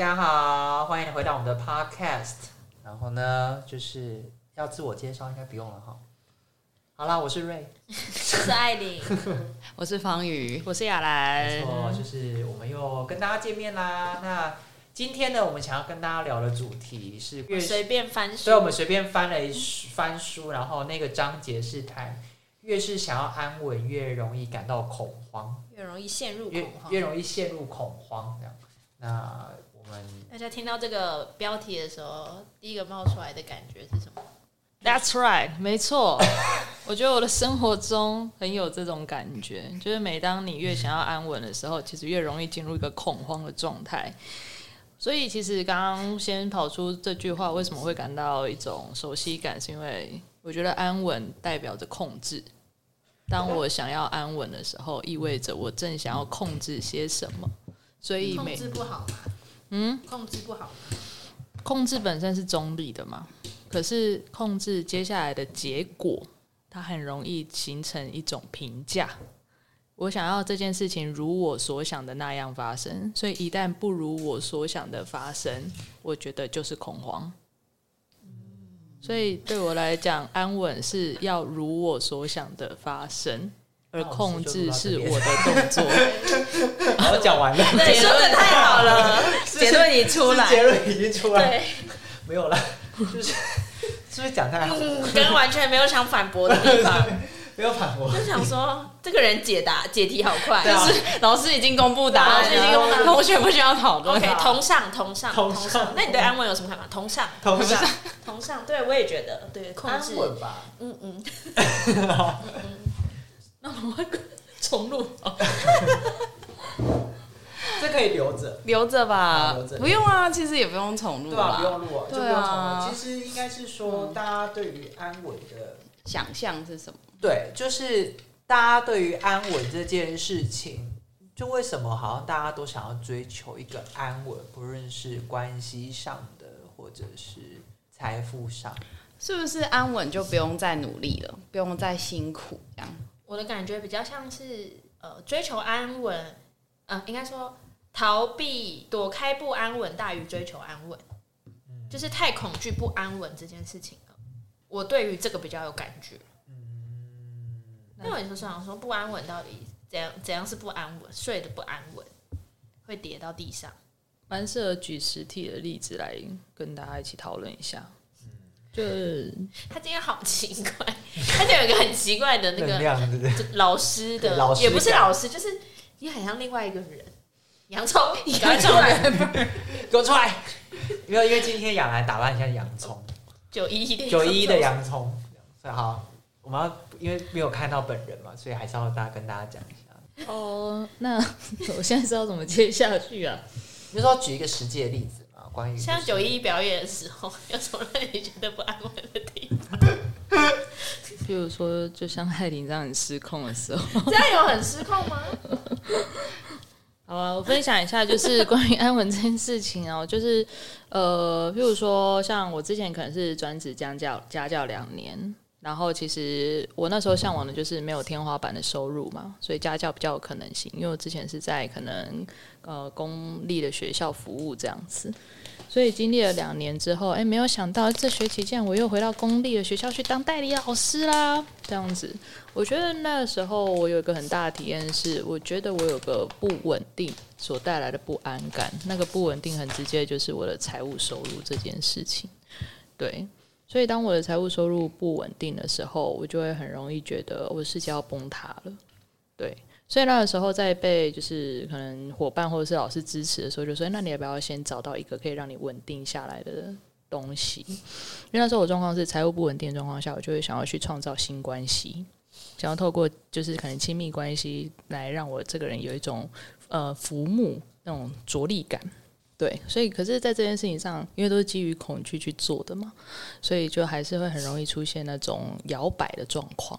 家好，欢迎回到我们的 Podcast。然后呢，就是要自我介绍，应该不用了哈。好啦，我是瑞，我是艾琳，我是方宇，我是亚兰。没错，就是我们又跟大家见面啦。那今天呢，我们想要跟大家聊的主题是越随便翻书，所以我们随便翻了一翻书，然后那个章节是谈越是想要安稳，越容易感到恐慌，越容易陷入恐慌，越容易陷入恐慌这样。那大家听到这个标题的时候，第一个冒出来的感觉是什么？That's right，没错。我觉得我的生活中很有这种感觉，就是每当你越想要安稳的时候，其实越容易进入一个恐慌的状态。所以，其实刚刚先跑出这句话，为什么会感到一种熟悉感？是因为我觉得安稳代表着控制。当我想要安稳的时候，意味着我正想要控制些什么。所以控制不好嘛？嗯，控制不好。控制本身是中立的嘛？可是控制接下来的结果，它很容易形成一种评价。我想要这件事情如我所想的那样发生，所以一旦不如我所想的发生，我觉得就是恐慌。所以对我来讲，安稳是要如我所想的发生。而控制是我的动作。我讲完了，对，说的太好了，结论已出来，结论已经出来，没有了，就是 是不是讲太好？刚刚完全没有想反驳的地方，没有反驳，就想说这个人解答解题好快，就是老师已经公布答案，同学不需要讨论。OK，同上同上同上，那你对安稳有什么看法？同上。同上。同上，对我也觉得对控制。吧，嗯嗯。那我们 重录，这可以留着，留着吧，不用啊，其实也不用重录，对啊，不用录啊，就不用重录。其实应该是说，大家对于安稳的想象是什么？对，就是大家对于安稳这件事情，就为什么好像大家都想要追求一个安稳，不论是关系上的，或者是财富上，是不是安稳就不用再努力了，不用再辛苦这样？我的感觉比较像是，呃，追求安稳，呃，应该说逃避、躲开不安稳大于追求安稳，就是太恐惧不安稳这件事情了。我对于这个比较有感觉。嗯，那我就想说，不安稳到底怎样？怎样是不安稳？睡得不安稳，会跌到地上。蛮适合举实体的例子来跟大家一起讨论一下。就是他今天好奇怪，他就有一个很奇怪的那个老师的，也不是老师，就是你很像另外一个人。洋葱，你赶快出来，给我出来！没有，因为今天雅兰打扮像洋葱，九一九一的洋葱。好，我们要因为没有看到本人嘛，所以还是要大家跟大家讲一下。哦，那我现在知道怎么接下去啊？你说举一个实际的例子。像九一表演的时候，有什么让你觉得不安稳的地方？比如说，就像艾琳这样很失控的时候，这样有很失控吗？好啊，我分享一下，就是关于安稳这件事情哦，就是呃，譬如说，像我之前可能是专职家教家教两年，然后其实我那时候向往的就是没有天花板的收入嘛，所以家教比较有可能性，因为我之前是在可能呃公立的学校服务这样子。所以经历了两年之后，哎，没有想到这学期竟然我又回到公立的学校去当代理老师啦。这样子，我觉得那时候我有一个很大的体验是，我觉得我有个不稳定所带来的不安感。那个不稳定很直接就是我的财务收入这件事情。对，所以当我的财务收入不稳定的时候，我就会很容易觉得我的世界要崩塌了。对。所以那个时候，在被就是可能伙伴或者是老师支持的时候，就说：“那你要不要先找到一个可以让你稳定下来的东西？”因为那时候我状况是财务不稳定的状况下，我就会想要去创造新关系，想要透过就是可能亲密关系来让我这个人有一种呃浮木那种着力感。对，所以可是，在这件事情上，因为都是基于恐惧去做的嘛，所以就还是会很容易出现那种摇摆的状况。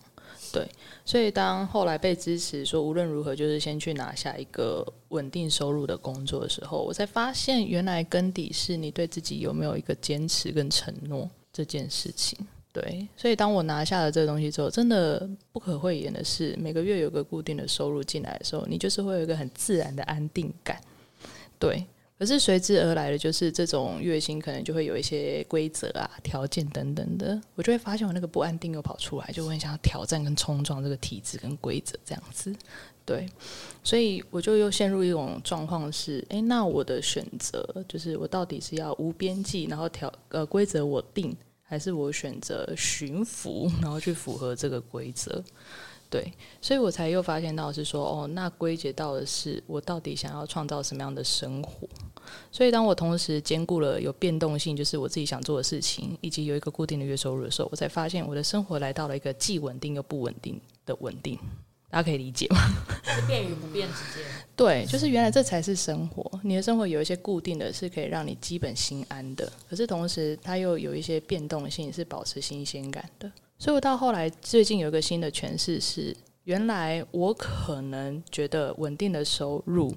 对，所以当后来被支持说无论如何就是先去拿下一个稳定收入的工作的时候，我才发现原来根底是你对自己有没有一个坚持跟承诺这件事情。对，所以当我拿下了这个东西之后，真的不可讳言的是，每个月有个固定的收入进来的时候，你就是会有一个很自然的安定感。对。可是随之而来的就是这种月薪可能就会有一些规则啊、条件等等的，我就会发现我那个不安定又跑出来，就会很想要挑战跟冲撞这个体制跟规则这样子。对，所以我就又陷入一种状况是：诶，那我的选择就是我到底是要无边际，然后条呃规则我定，还是我选择驯服，然后去符合这个规则？对，所以我才又发现到是说，哦，那归结到的是我到底想要创造什么样的生活。所以当我同时兼顾了有变动性，就是我自己想做的事情，以及有一个固定的月收入的时候，我才发现我的生活来到了一个既稳定又不稳定的稳定。大家可以理解吗？是变与不变之间。对，就是原来这才是生活。你的生活有一些固定的，是可以让你基本心安的，可是同时它又有一些变动性，是保持新鲜感的。所以我到后来最近有一个新的诠释是，原来我可能觉得稳定的收入，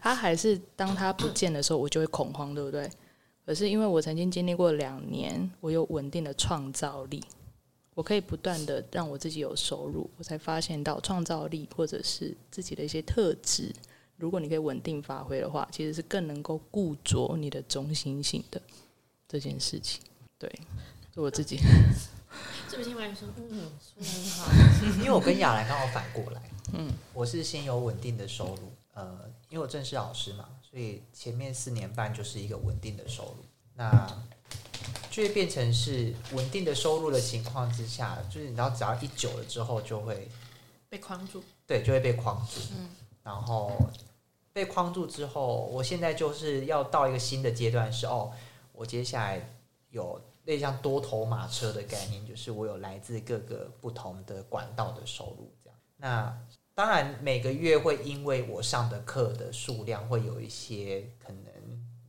它还是当它不见的时候，我就会恐慌，对不对？可是因为我曾经经历过两年，我有稳定的创造力，我可以不断的让我自己有收入，我才发现到创造力或者是自己的一些特质，如果你可以稳定发挥的话，其实是更能够固着你的中心性的这件事情。对，是我自己。是不是听完说，嗯，说的很好，因为我跟亚兰刚好反过来，嗯，我是先有稳定的收入，呃，因为我正式老师嘛，所以前面四年半就是一个稳定的收入，那就会变成是稳定的收入的情况之下，就是你知道，只要一久了之后，就会被框住，对，就会被框住，嗯，然后被框住之后，我现在就是要到一个新的阶段，是哦，我接下来有。类像多头马车的概念，就是我有来自各个不同的管道的收入，这样。那当然每个月会因为我上的课的数量会有一些可能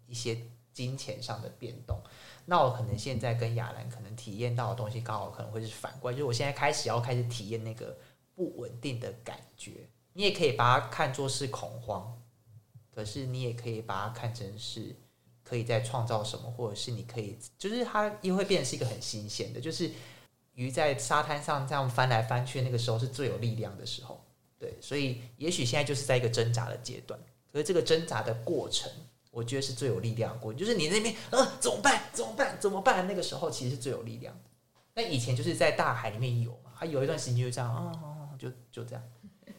一些金钱上的变动。那我可能现在跟亚兰可能体验到的东西，刚好可能会是反过来，就是我现在开始要开始体验那个不稳定的感觉。你也可以把它看作是恐慌，可是你也可以把它看成是。可以再创造什么，或者是你可以，就是它又会变成是一个很新鲜的，就是鱼在沙滩上这样翻来翻去，那个时候是最有力量的时候。对，所以也许现在就是在一个挣扎的阶段，可是这个挣扎的过程，我觉得是最有力量的过。就是你那边呃怎么办？怎么办？怎么办？那个时候其实是最有力量。那以前就是在大海里面游嘛，它有一段时间就这样，哦，就就这样。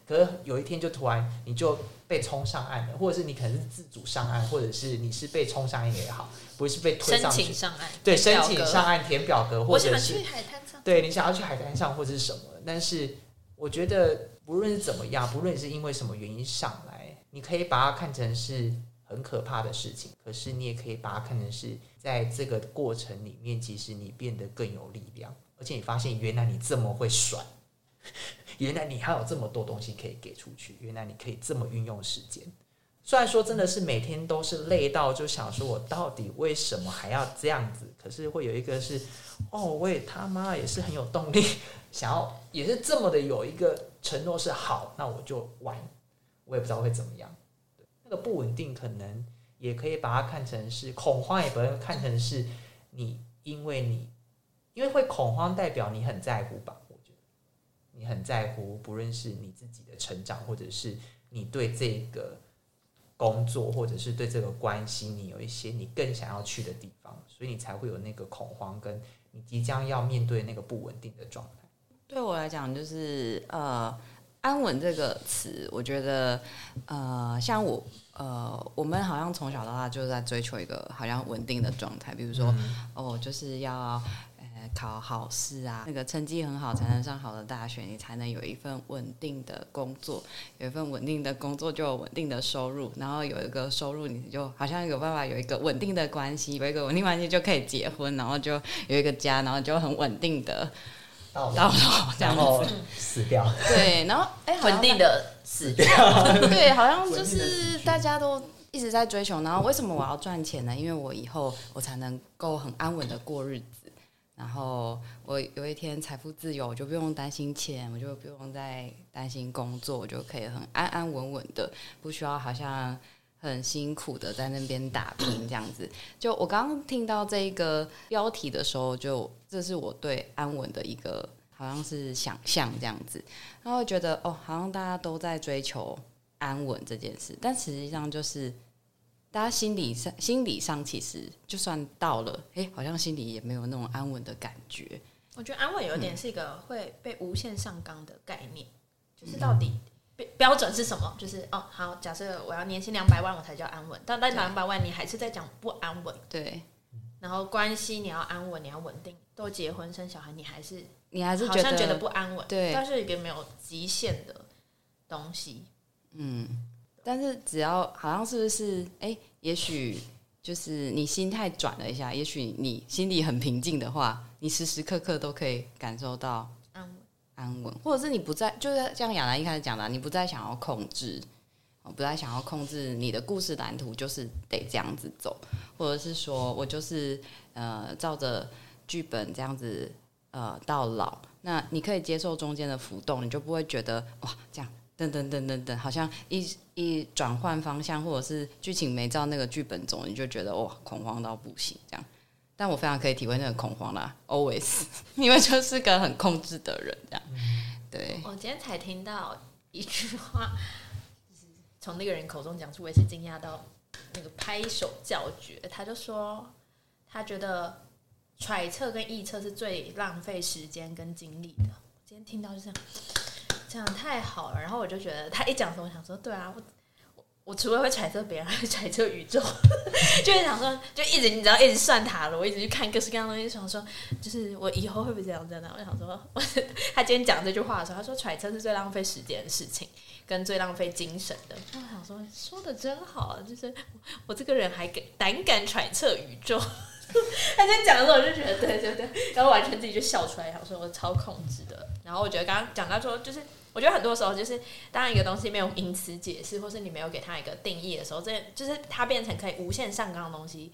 可是有一天就突然你就被冲上岸了，或者是你可能是自主上岸，或者是你是被冲上岸也好，不是被推上去上岸，对，申请上岸填表格，或者是去海滩上，对你想要去海滩上或者是什么。但是我觉得不论是怎么样，不论是因为什么原因上来，你可以把它看成是很可怕的事情，可是你也可以把它看成是在这个过程里面，其实你变得更有力量，而且你发现原来你这么会甩。原来你还有这么多东西可以给出去，原来你可以这么运用时间。虽然说真的是每天都是累到就想说，我到底为什么还要这样子？可是会有一个是，哦，我也他妈也是很有动力，想要也是这么的有一个承诺是好，那我就玩，我也不知道会怎么样。那个不稳定可能也可以把它看成是恐慌，也不能看成是你因为你因为会恐慌代表你很在乎吧。你很在乎，不论是你自己的成长，或者是你对这个工作，或者是对这个关系，你有一些你更想要去的地方，所以你才会有那个恐慌，跟你即将要面对那个不稳定的状态。对我来讲，就是呃，安稳这个词，我觉得呃，像我呃，我们好像从小到大就在追求一个好像稳定的状态，比如说哦，就是要。考好试啊，那个成绩很好才能上好的大学，你才能有一份稳定的工作，有一份稳定的工作就有稳定的收入，然后有一个收入，你就好像有办法有一个稳定的关系，有一个稳定关系就可以结婚，然后就有一个家，然后就很稳定的到老，然后死掉。对，然后哎，稳定的死掉。对，好像就是大家都一直在追求，然后为什么我要赚钱呢？因为我以后我才能够很安稳的过日子。然后我有一天财富自由，我就不用担心钱，我就不用再担心工作，我就可以很安安稳稳的，不需要好像很辛苦的在那边打拼这样子。就我刚刚听到这个标题的时候，就这是我对安稳的一个好像是想象这样子，然后觉得哦，好像大家都在追求安稳这件事，但实际上就是大家心理上心理上其实就算到了，哎、好像心里也没有那种安稳的感觉。我觉得安稳有点是一个会被无限上纲的概念，就是到底标标准是什么？就是哦，好，假设我要年薪两百万我才叫安稳，但但两百万你还是在讲不安稳。对然后关系你要安稳，你要稳定，都结婚生小孩，你还是你还是好像觉得不安稳。对但是一个没有极限的东西。但是只要好像是不是哎、也许就是你心态转了一下，也许你心里很平静的话，你时时刻刻都可以感受到安稳。安稳，或者是你不再就是像亚楠一开始讲的，你不再想要控制，哦不再想要控制你的故事蓝图，就是得这样子走，或者是说我就是呃照着剧本这样子呃到老，那你可以接受中间的浮动，你就不会觉得哇这样。等等等等等，好像一一转换方向，或者是剧情没照那个剧本走，你就觉得哇恐慌到不行这样。但我非常可以体会那个恐慌啦，always，因为就是个很控制的人这样。对，我今天才听到一句话，就是从那个人口中讲出，我也是惊讶到那个拍手叫绝。他就说，他觉得揣测跟臆测是最浪费时间跟精力的。我今天听到就这样，讲得太好了。然后我就觉得他一讲的时候，我想说，对啊，我我我除了会揣测别人，还会揣测宇宙，就会想说，就一直你知道一直算塔罗，我一直去看各式各样的东西，想说，就是我以后会不会这样真的？我想说，我他今天讲这句话的时候，他说揣测是最浪费时间的事情，跟最浪费精神的。我想说，说的真好，就是我这个人还敢胆敢揣测宇宙。他在讲的时候，我就觉得对对对，然后完全自己就笑出来，想说我超控制的。然后我觉得刚刚讲到说，就是我觉得很多时候就是当一个东西没有名词解释，或是你没有给他一个定义的时候，这就是它变成可以无限上纲的东西，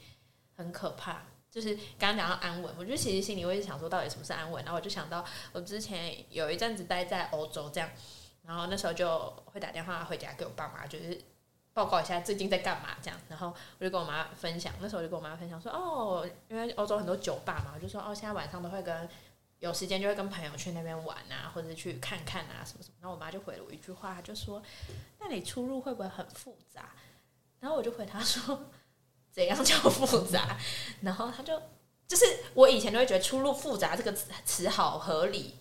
很可怕。就是刚刚讲到安稳，我觉得其实心里会想说，到底什么是安稳？然后我就想到我之前有一阵子待在欧洲这样，然后那时候就会打电话回家给我爸妈，就是报告一下最近在干嘛这样。然后我就跟我妈分享，那时候我就跟我妈分享说，哦，因为欧洲很多酒吧嘛，我就说哦，现在晚上都会跟有时间就会跟朋友去那边玩啊，或者去看看啊什么什么。然后我妈就回了我一句话，就说，那你出入会不会很复杂？然后我就回她说。怎样叫复杂？然后他就就是我以前都会觉得出入复杂这个词好合理，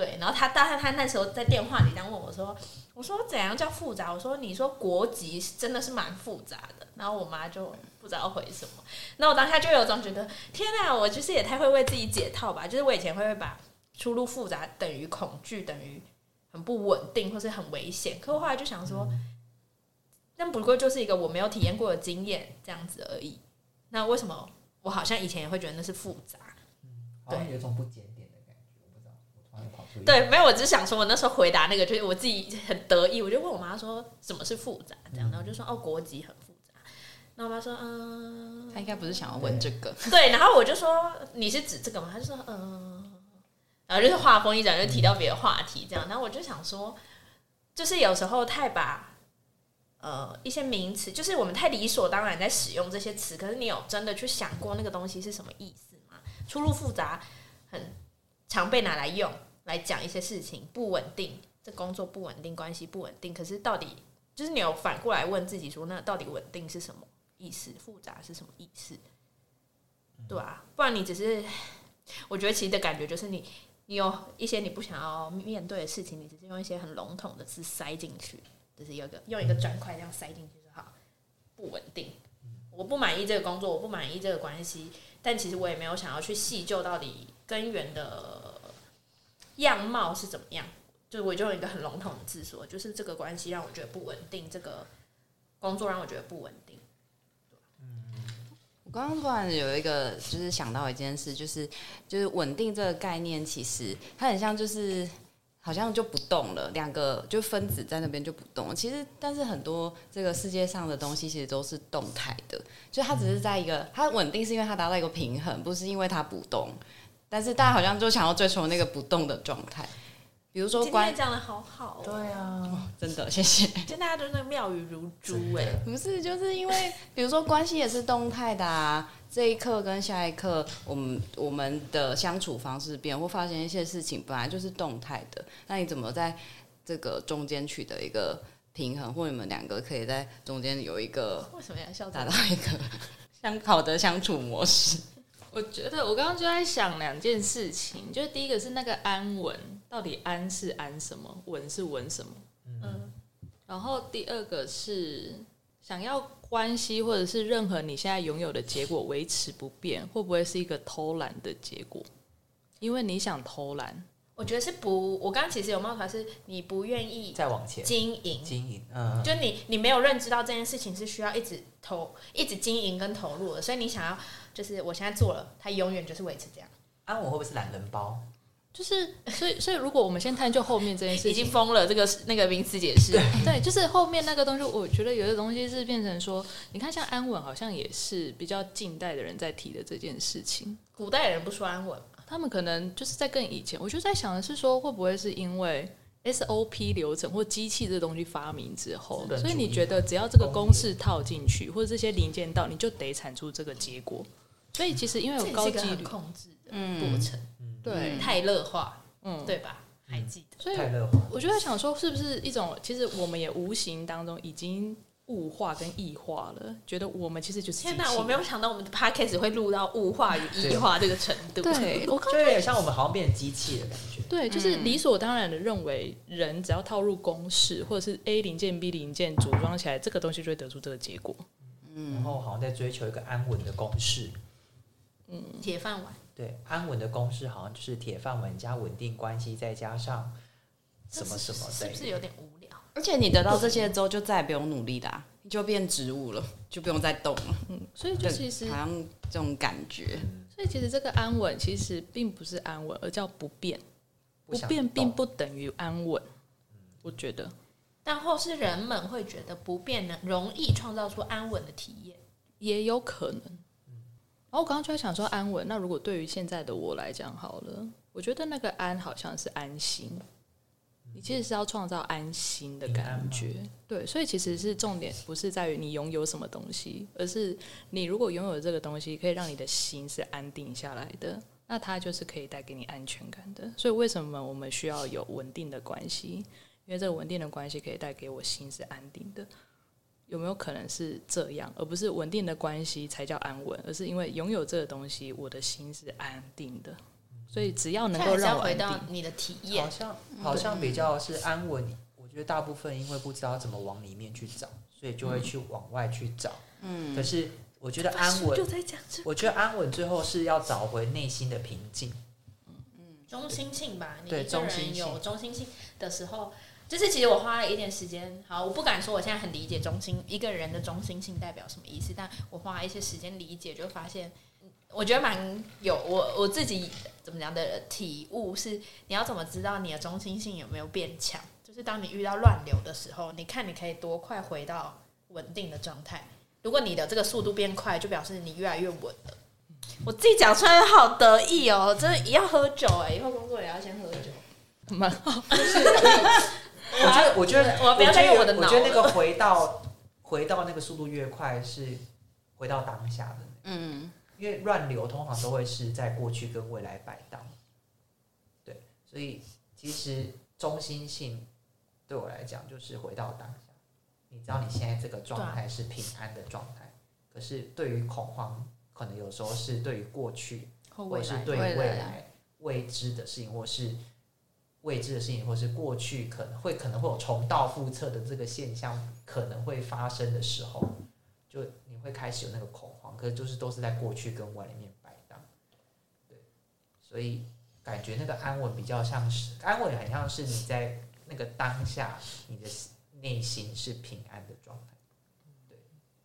对。然后他但他他那时候在电话里这样问我说：“我说怎样叫复杂？我说你说国籍真的是蛮复杂的。”然后我妈就不知道回什么。那我当下就有种觉得天哪，我就是也太会为自己解套吧。就是我以前会把出入复杂等于恐惧，等于很不稳定或是很危险。可我后来就想说。那不过就是一个我没有体验过的经验这样子而已。那为什么我好像以前也会觉得那是复杂？好像有一种不检对，没有，我只是想说，我那时候回答那个，就是我自己很得意，我就问我妈说什么是复杂，这样，然后我就说哦，国籍很复杂。那我妈说嗯，她应该不是想要问这个，对，然后我就说你是指这个吗？她就说嗯，然后就是话锋一转就提到别的话题这样，然后我就想说，就是有时候太把呃一些名词，就是我们太理所当然在使用这些词，可是你有真的去想过那个东西是什么意思吗？出入复杂，很常被拿来用来讲一些事情不稳定，这工作不稳定，关系不稳定，可是到底就是你有反过来问自己说，那到底稳定是什么意思？复杂是什么意思？对啊，不然你只是，我觉得其实的感觉就是你，你有一些你不想要面对的事情，你只是用一些很笼统的字塞进去，就是有一个用一个砖块这样塞进去就好，不稳定。我不满意这个工作，我不满意这个关系，但其实我也没有想要去细究到底根源的样貌是怎么样。就我就用一个很笼统的字说，就是这个关系让我觉得不稳定，这个工作让我觉得不稳定。嗯我刚刚突然有一个，就是想到一件事，就是就是稳定这个概念，其实它很像就是好像就不动了，两个就分子在那边就不动。其实，但是很多这个世界上的东西其实都是动态的，就它只是在一个它稳定是因为它达到一个平衡，不是因为它不动。但是大家好像就想要追求那个不动的状态，比如说关今天讲的好好、哦，对啊，真的谢谢。就大家都是那个妙语如珠哎、不是，就是因为比如说关系也是动态的啊，这一刻跟下一刻，我们我们的相处方式变，或发现一些事情本来就是动态的，那你怎么在这个中间取得一个平衡，或你们两个可以在中间有一个为什么要笑达到一个相好的相处模式。我觉得我刚刚就在想两件事情，就是第一个是那个安稳，到底安是安什么，稳是稳什么？嗯，然后第二个是想要关系或者是任何你现在拥有的结果维持不变，会不会是一个偷懒的结果？因为你想偷懒，我觉得是不，我刚刚其实有冒出来，是你不愿意再往前经营，经营，嗯，就你你没有认知到这件事情是需要一直投、一直经营跟投入的，所以你想要就是我现在做了，它永远就是维持这样，安稳会不会是懒人包？就是所以所以如果我们先探究后面这件事情，已经疯了这个那个名词解释。对，就是后面那个东西，我觉得有的东西是变成说，你看像安稳，好像也是比较近代的人在提的这件事情。古代人不说安稳嘛，他们可能就是在更以前，我就在想的是说，会不会是因为 SOP 流程或机器这东西发明之后所以你觉得只要这个公式套进去，或者这些零件到，你就得产出这个结果。所以其实因为有高几率控制的过程，对，太乐化，嗯，对吧？还记得？所以太乐化，我就在想说，是不是一种，其实我们也无形当中已经物化跟异化了，觉得我们其实就是，天哪，我没有想到我们的 podcast 会录到物化与异化这个程度。对 我刚就有点像我们好像变成机器的感觉。对，就是理所当然的认为，人只要套入公式，或者是 A 零件 B 零件组装起来，这个东西就会得出这个结果。嗯然后好像在追求一个安稳的公式。嗯铁饭碗，对，安稳的公式好像就是铁饭碗加稳定关系，再加上什么什么是不是有点无聊？而且你得到这些之后，就再也不用努力啦、你就变植物了，就不用再动了。嗯所以就其实好，像这种感觉。所以其实这个安稳其实并不是安稳，而叫不变。不想变并不等于安稳，我觉得。但或是人们会觉得不变能容易创造出安稳的体验。也有可能。然后我刚刚就在想说安稳，那如果对于现在的我来讲好了，我觉得那个安好像是安心，你其实是要创造安心的感觉，对，所以其实是重点不是在于你拥有什么东西，而是你如果拥有这个东西，可以让你的心是安定下来的，那它就是可以带给你安全感的。所以为什么我们需要有稳定的关系？因为这个稳定的关系可以带给我心是安定的。有没有可能是这样，而不是稳定的关系才叫安稳，而是因为拥有这个东西，我的心是安定的。所以只要能够让我安定，到你的体验好，像好像比较是安稳。我觉得大部分因为不知道怎么往里面去找，所以就会去往外去找。嗯，可是我觉得安稳就，在讲这我觉得安稳最后是要找回内心的平静。嗯中心性吧。你对一个人中心性有中心性的时候，就是其实我花了一点时间。好，我不敢说我现在很理解中心一个人的中心性代表什么意思，但我花了一些时间理解，就发现，嗯我觉得蛮有我我自己怎么讲的体悟是，你要怎么知道你的中心性有没有变强？就是当你遇到乱流的时候，你看你可以多快回到稳定的状态。如果你的这个速度变快，就表示你越来越稳了。我自己讲出来好得意哦，真的也要喝酒哎、以后工作也要先喝酒。蛮好。我觉得，我觉得，我不要再用我的脑我觉得那个回到回到那个速度越快，是回到当下的。嗯，因为乱流通常都会是在过去跟未来摆荡，对，所以其实中心性对我来讲就是回到当下。你知道你现在这个状态是平安的状态，可是对于恐慌，可能有时候是对于过去，或者是对于未来。未知的事情，或是未知的事情，或是过去可能会可能会有重蹈覆辙的这个现象可能会发生的时候，就你会开始有那个恐慌，可是就是都是在过去跟未来里面摆荡，对，所以感觉那个安稳比较像是安稳，很像是你在那个当下，你的内心是平安的状态，对，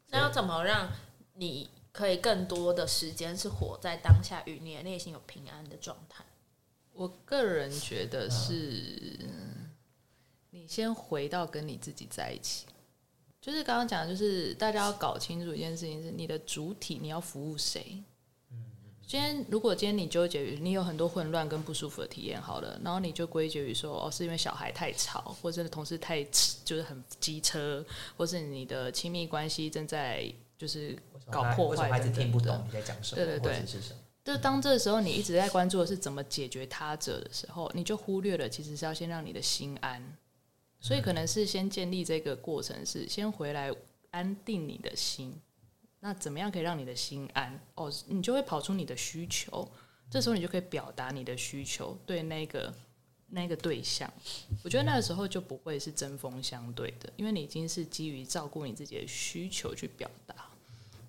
那要怎么让你可以更多的时间是活在当下，与你的内心有平安的状态？我个人觉得是，你先回到跟你自己在一起。就是刚刚讲的，就是大家要搞清楚一件事情，是你的主体你要服务谁。今天如果今天你纠结于你有很多混乱跟不舒服的体验，好了，然后你就归结于说哦，是因为小孩太吵，或者是同事太就是很机车，或是你的亲密关系正在就是搞破坏等等的听不懂你在讲什么，对对对是什么？就是当这时候你一直在关注的是怎么解决他者的时候，你就忽略了其实是要先让你的心安，所以可能是先建立这个过程，是先回来安定你的心。那怎么样可以让你的心安？哦，你就会跑出你的需求，这时候你就可以表达你的需求，对那个那个对象。我觉得那个时候就不会是针锋相对的，因为你已经是基于照顾你自己的需求去表达。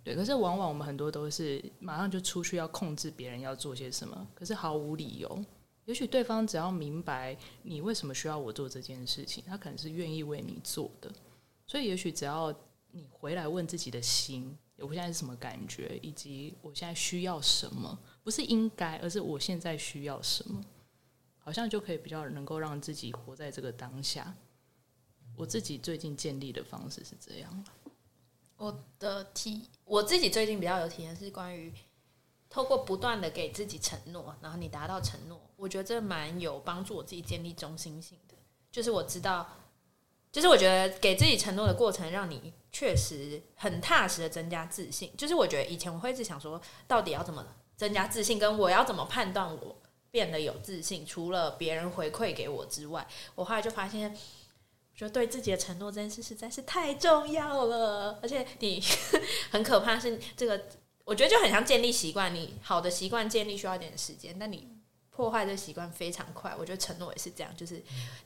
对，可是往往我们很多都是马上就出去要控制别人要做些什么，可是毫无理由。也许对方只要明白你为什么需要我做这件事情，他可能是愿意为你做的。所以，也许只要你回来问自己的心，我现在是什么感觉，以及我现在需要什么，不是应该，而是我现在需要什么，好像就可以比较能够让自己活在这个当下。我自己最近建立的方式是这样。我的体我自己最近比较有体验是关于透过不断的给自己承诺，然后你达到承诺，我觉得这蛮有帮助我自己建立中心性的。就是我知道，就是我觉得给自己承诺的过程，让你确实很踏实的增加自信。就是我觉得以前我会一直想说，到底要怎么增加自信，跟我要怎么判断我变得有自信，除了别人回馈给我之外，我后来就发现。就对自己的承诺这件事实在是太重要了，而且你很可怕是这个，我觉得就很像建立习惯，你好的习惯建立需要一点时间，但你破坏这习惯非常快。我觉得承诺也是这样，就是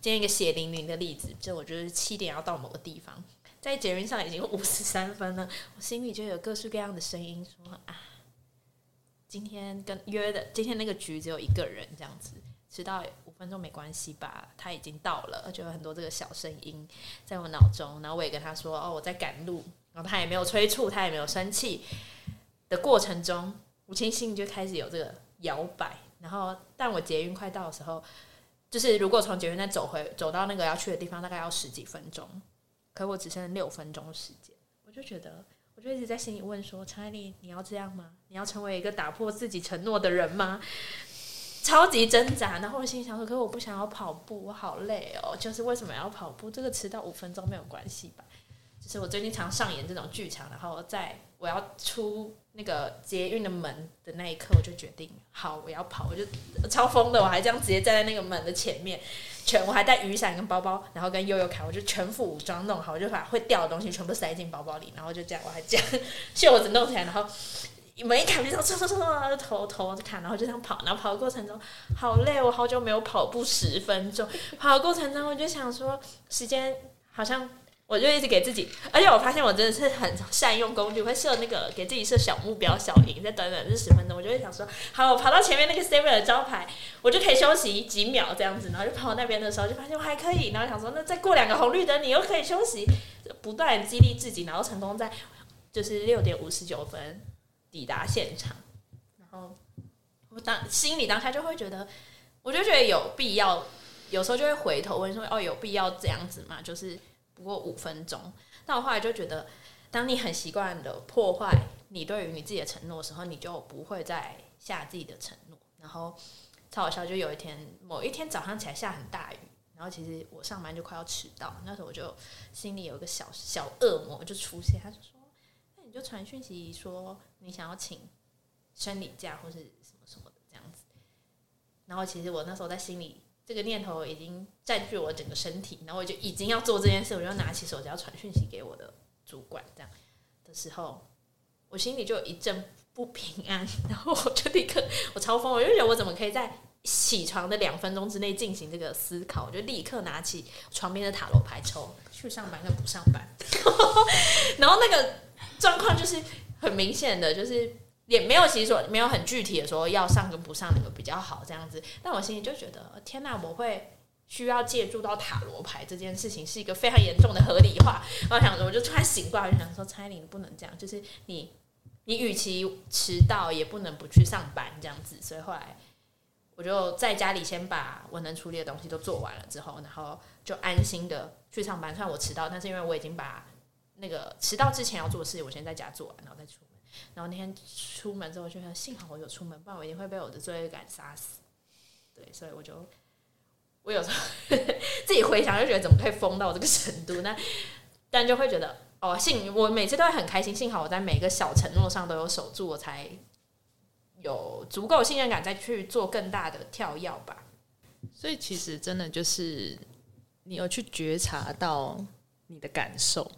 今天一个血淋淋的例子，就我觉得七点要到某个地方，在捷运上已经五十三分了，我心里就有各式各样的声音说啊，今天跟约的今天那个局只有一个人这样子。迟到五分钟没关系吧？他已经到了，就有很多这个小声音在我脑中。然后我也跟他说：“哦，我在赶路。”然后他也没有催促，他也没有生气。的过程中，吴清信就开始有这个摇摆。然后，但我捷运快到的时候，就是如果从捷运站走回走到那个要去的地方，大概要十几分钟。可我只剩六分钟时间，我就觉得，我就一直在心里问说：“陈爱丽，你要这样吗？你要成为一个打破自己承诺的人吗？” 超级挣扎，然后我心里想说：“可是我不想要跑步，我好累哦。就是为什么要跑步？这个迟到五分钟没有关系吧？就是我最近常上演这种剧场，然后在我要出那个捷运的门的那一刻，我就决定好我要跑，我就超疯的，我还这样直接站在那个门的前面，全我还带雨伞跟包包，然后跟悠悠卡，我就全副武装弄好，我就把会掉的东西全部塞进包包里，然后就这样，我还这样袖子弄起来，然后。门一开，就冲冲冲冲，头头看，然后就这样跑，然后跑的过程中好累，我好久没有跑步十分钟。跑的过程中，我就想说，时间好像，我就一直给自己，而且我发现我真的是很善用工具，会设那个给自己设小目标、小赢，在短短这十分钟，我就会想说，好，我跑到前面那个 seven 的招牌，我就可以休息几秒这样子，然后就跑到那边的时候，就发现我还可以，然后想说，那再过两个红绿灯，你又可以休息，不断激励自己，然后成功在就是六点五十九分。抵达现场，然后我当心里当下就会觉得，我就觉得有必要，有时候就会回头问说：“哦，有必要这样子吗？”就是不过五分钟，但我后来就觉得，当你很习惯的破坏你对于你自己的承诺的时候，你就不会再下自己的承诺。然后超好笑，就有一天某一天早上起来下很大雨，然后其实我上班就快要迟到，那时候我就心里有一个小小恶魔就出现，他就说。那你就传讯息说你想要请生理假或是什么什么的这样子，然后其实我那时候在心里这个念头已经占据我整个身体，然后我就已经要做这件事，我就拿起手机要传讯息给我的主管，这样的时候，我心里就一阵不平安，然后我就立刻我超疯，我就觉得我怎么可以在起床的两分钟之内进行这个思考，我就立刻拿起床边的塔罗牌抽去上班跟不上班，然后那个。状况就是很明显的，就是也没有其实说没有很具体的说要上跟不上哪个比较好这样子，但我心里就觉得天哪，我会需要借助到塔罗牌这件事情是一个非常严重的合理化。我想着我就突然醒过来，就想说蔡林不能这样，就是你你与其迟到也不能不去上班这样子，所以后来我就在家里先把我能处理的东西都做完了之后，然后就安心的去上班。虽然我迟到，但是因为我已经把那个迟到之前要做的事，我先在家做完，然后再出。然后那天出门之后，就得幸好我有出门，不然我一定会被我的罪恶感杀死。对，所以我就我有时候 自己回想，就觉得怎么可以疯到这个程度？那但就会觉得哦，幸我每次都会很开心。幸好我在每个小承诺上都有守住，我才有足够信任感，再去做更大的跳跃吧。所以其实真的就是。你有去觉察到你的感受。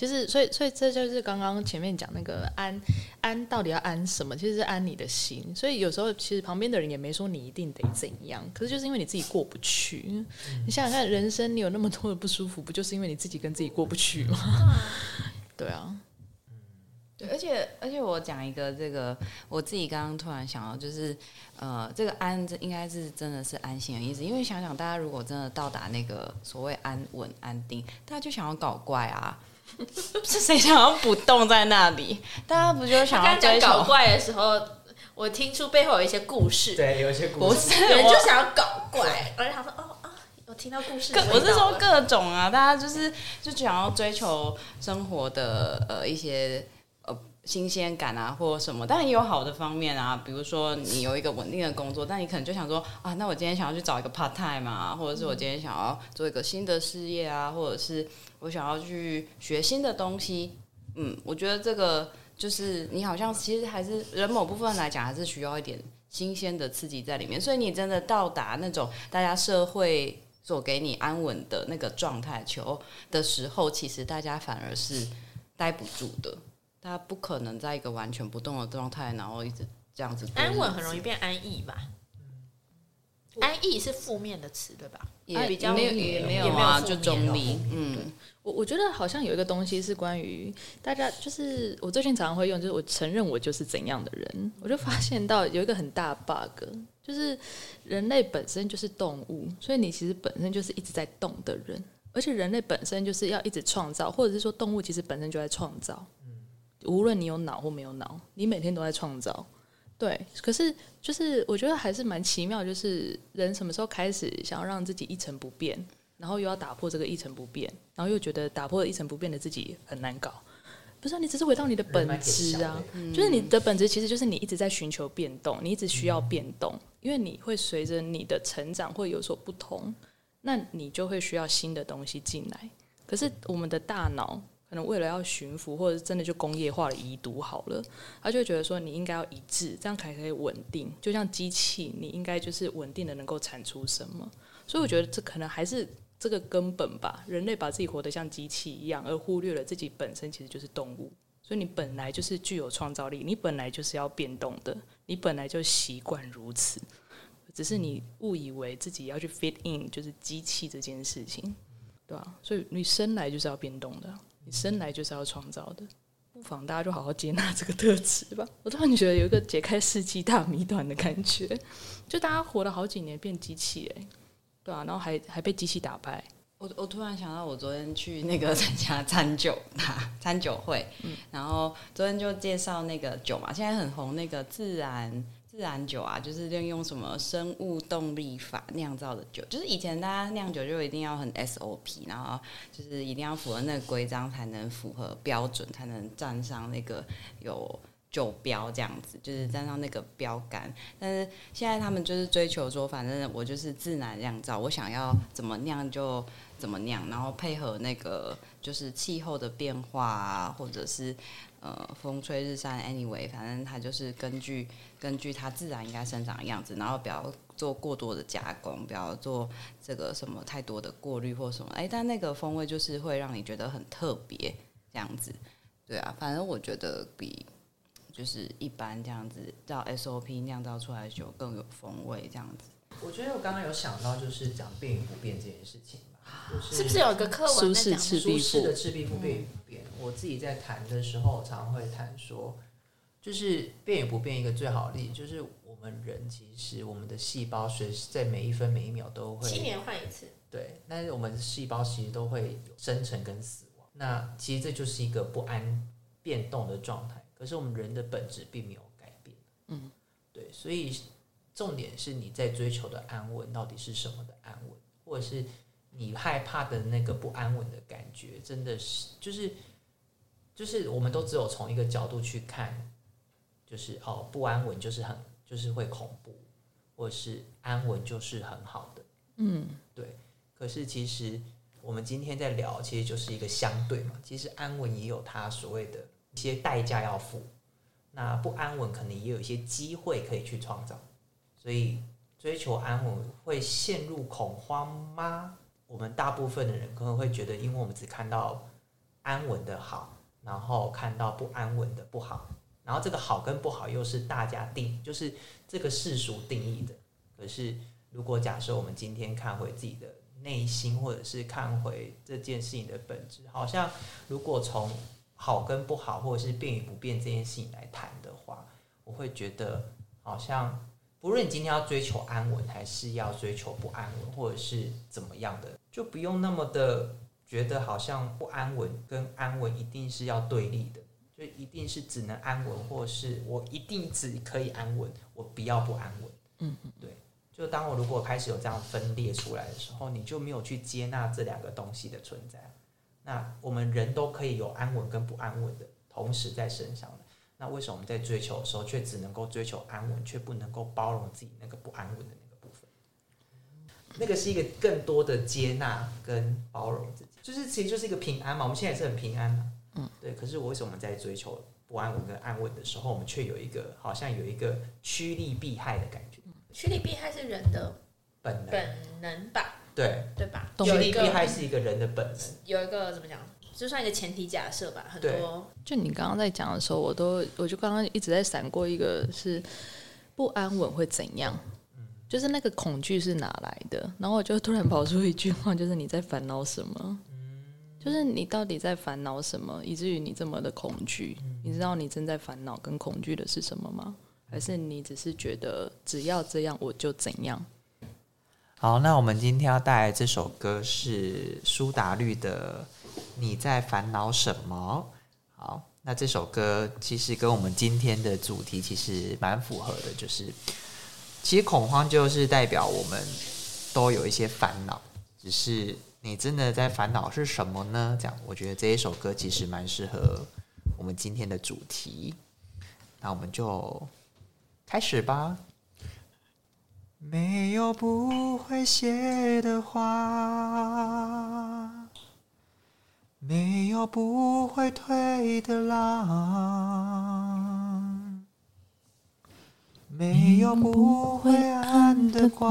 其实，所以，所以这就是刚刚前面讲那个安安到底要安什么？其实是安你的心。所以有时候，其实旁边的人也没说你一定得怎样，可是就是因为你自己过不去。你想想看，人生你有那么多的不舒服，不就是因为你自己跟自己过不去吗？对啊。对，而且而且我讲一个这个，我自己刚刚突然想到，就是呃，这个安这应该是真的是安心的意思，因为想想大家如果真的到达那个所谓安稳安定，大家就想要搞怪啊。是谁想要不动在那里？大家不就想要追求搞怪的时候，我听出背后有一些故事。对，有一些故事，有人就想要搞怪，而且他说：“哦啊，我听到故事。”我是说各种啊，大家就是就想要追求生活的呃一些呃新鲜感啊，或什么。当然也有好的方面啊，比如说你有一个稳定的工作，但你可能就想说啊，那我今天想要去找一个 part time 啊，或者是我今天想要做一个新的事业啊，或者是。我想要去学新的东西，嗯，我觉得这个就是你好像其实还是人某部分来讲还是需要一点新鲜的刺激在里面，所以你真的到达那种大家社会所给你安稳的那个状态求的时候，其实大家反而是待不住的，大家不可能在一个完全不动的状态，然后一直这样子安稳很容易变安逸吧。安逸是负面的词，对吧？也比较没有，也没有啊，就中立。嗯，我我觉得好像有一个东西是关于大家，就是我最近常常会用，就是我承认我就是怎样的人，我就发现到有一个很大 bug，就是人类本身就是动物，所以你其实本身就是一直在动的人，而且人类本身就是要一直创造，或者是说动物其实本身就在创造。嗯，无论你有脑或没有脑，你每天都在创造。对，可是就是我觉得还是蛮奇妙，就是人什么时候开始想要让自己一成不变，然后又要打破这个一成不变，然后又觉得打破一成不变的自己很难搞。不是，你只是回到你的本质啊，就是你的本质其实就是你一直在寻求变动，你一直需要变动，因为你会随着你的成长会有所不同，那你就会需要新的东西进来。可是我们的大脑。可能为了要驯服，或者真的就工业化的遗毒好了，他就觉得说你应该要一致，这样才可以稳定。就像机器，你应该就是稳定的能够产出什么。所以我觉得这可能还是这个根本吧。人类把自己活得像机器一样，而忽略了自己本身其实就是动物。所以你本来就是具有创造力，你本来就是要变动的，你本来就习惯如此。只是你误以为自己要去 fit in，就是机器这件事情，对吧？所以你生来就是要变动的。你生来就是要创造的，不妨大家就好好接纳这个特质吧。我突然觉得有一个解开世纪大谜团的感觉，就大家活了好几年变机器哎，对啊，然后还还被机器打败。我我突然想到，我昨天去那个参加餐酒餐 酒会，然后昨天就介绍那个酒嘛，现在很红那个自然。自然酒啊，就是利用什么生物动力法酿造的酒，就是以前大家酿酒就一定要很 SOP，然后就是一定要符合那个规章才能符合标准，才能站上那个有酒标这样子，就是站上那个标杆。但是现在他们就是追求说，反正我就是自然酿造，我想要怎么酿就怎么酿，然后配合那个就是气候的变化啊，或者是。呃，风吹日晒，anyway，反正它就是根据根据它自然应该生长的样子，然后不要做过多的加工，不要做这个什么太多的过滤或什么。哎，但那个风味就是会让你觉得很特别，这样子。对啊，反正我觉得比就是一般这样子照 SOP 酿造出来的酒更有风味，这样子。我觉得我刚刚有想到，就是讲变与不变这件事情，是不是有一个课文在讲舒适的赤壁不变？我自己在谈的时候，常常会谈说，就是变与不变一个最好的例子，就是我们人其实我们的细胞随时在每一分每一秒都会七年换一次，对，但是我们的细胞其实都会有生成跟死亡，那其实这就是一个不安变动的状态。可是我们人的本质并没有改变，嗯，对，所以重点是你在追求的安稳到底是什么的安稳，或者是你害怕的那个不安稳的感觉，真的是就是。就是我们都只有从一个角度去看，就是哦不安稳就是很就是会恐怖，或是安稳就是很好的，嗯，对。可是其实我们今天在聊，其实就是一个相对嘛。其实安稳也有它所谓的一些代价要付，那不安稳可能也有一些机会可以去创造。所以追求安稳会陷入恐慌吗？我们大部分的人可能会觉得，因为我们只看到安稳的好，然后看到不安稳的不好，然后这个好跟不好又是大家定，就是这个世俗定义的。可是如果假设我们今天看回自己的内心，或者是看回这件事情的本质，好像如果从好跟不好，或者是变与不变这件事情来谈的话，我会觉得好像。不论你今天要追求安稳，还是要追求不安稳，或者是怎么样的，就不用那么的觉得好像不安稳跟安稳一定是要对立的，就一定是只能安稳，或是我一定只可以安稳，我不要不安稳。嗯嗯，对。就当我如果开始有这样分裂出来的时候，你就没有去接纳这两个东西的存在。那我们人都可以有安稳跟不安稳的同时在身上的。那为什么我们在追求的时候，却只能够追求安稳，却不能够包容自己那个不安稳的那个是一个更多的接纳跟包容自己，就是其实就是一个平安嘛。我们现在也是很平安的，嗯，对。可是我为什么在追求不安稳跟安稳的时候，我们却有一个好像有一个趋利避害的感觉？趋利避害是人的本能，本能吧？对，对吧？趋利避害是一个人的本能，有一个怎么讲？就算一个前提假设吧，很多。就你刚刚在讲的时候，我都我就刚刚一直在闪过一个，是不安稳会怎样？就是那个恐惧是哪来的？然后我就突然跑出一句话，就是你在烦恼什么？就是你到底在烦恼什么，以至于你这么的恐惧？你知道你正在烦恼跟恐惧的是什么吗？还是你只是觉得只要这样我就怎样？好，那我们今天要带来这首歌是苏打绿的。你在烦恼什么？好，那这首歌其实跟我们今天的主题其实蛮符合的，就是其实恐慌就是代表我们都有一些烦恼，只是你真的在烦恼是什么呢？这样，我觉得这一首歌其实蛮适合我们今天的主题。那我们就开始吧。没有不会写的花。没有不会退的浪，没有不会暗的光。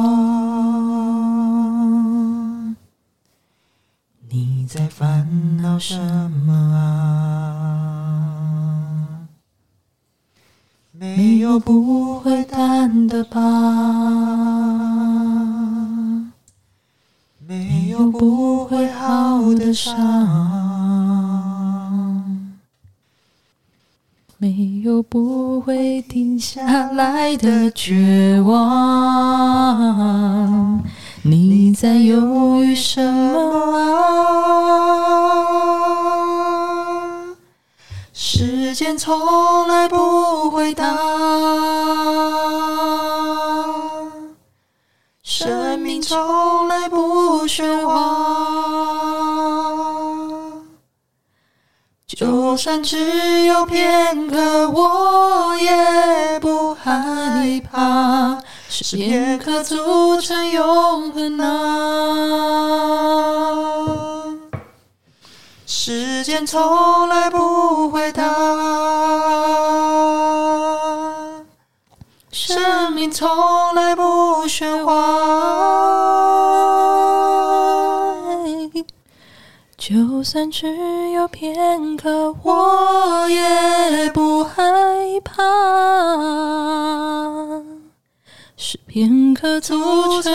你在烦恼什么啊？没有不会淡的疤，没有不会好的伤。没有不会停下来的绝望，你在犹豫什么啊？时间从来不回答，生命从来不喧哗。就算只有片刻，我也不害怕。是片刻组成永恒啊！时间从来不会等，生命从来不喧哗。就算只有片刻，我也不害怕。是片刻组成。